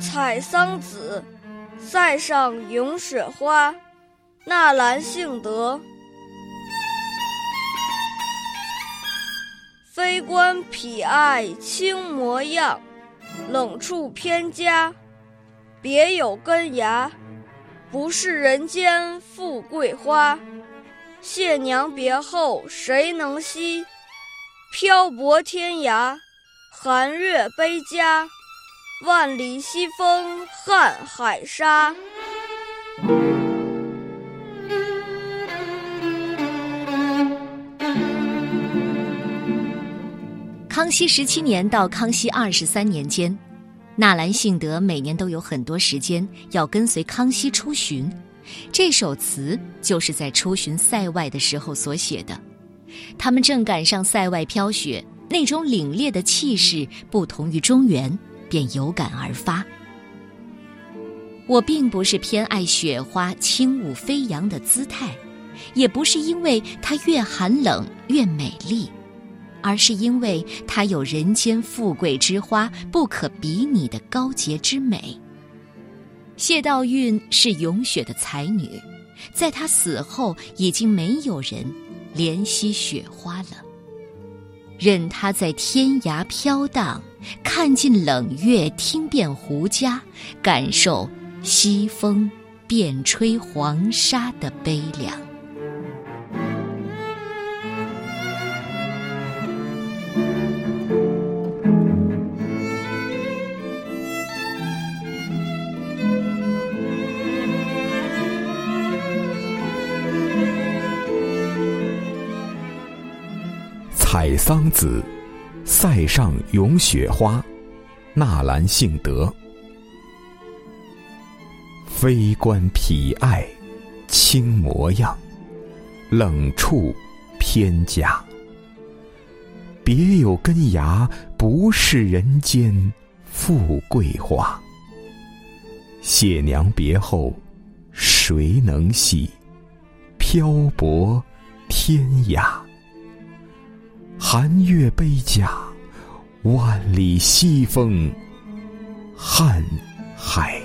采桑子，塞上咏雪花。纳兰性德。非关痞爱轻模样，冷处偏家。别有根芽，不是人间富贵花。谢娘别后谁能惜？漂泊天涯，寒月悲家。万里西风瀚海沙。康熙十七年到康熙二十三年间，纳兰性德每年都有很多时间要跟随康熙出巡。这首词就是在出巡塞外的时候所写的。他们正赶上塞外飘雪，那种凛冽的气势不同于中原。便有感而发。我并不是偏爱雪花轻舞飞扬的姿态，也不是因为它越寒冷越美丽，而是因为它有人间富贵之花不可比拟的高洁之美。谢道韫是咏雪的才女，在她死后，已经没有人怜惜雪花了。任她在天涯飘荡，看尽冷月，听遍胡笳，感受西风遍吹黄沙的悲凉。采桑子，塞上咏雪花。纳兰性德。非关痞爱，轻模样。冷处偏家。别有根芽，不是人间富贵花。谢娘别后，谁能系？漂泊天涯。寒月悲甲，万里西风，瀚海。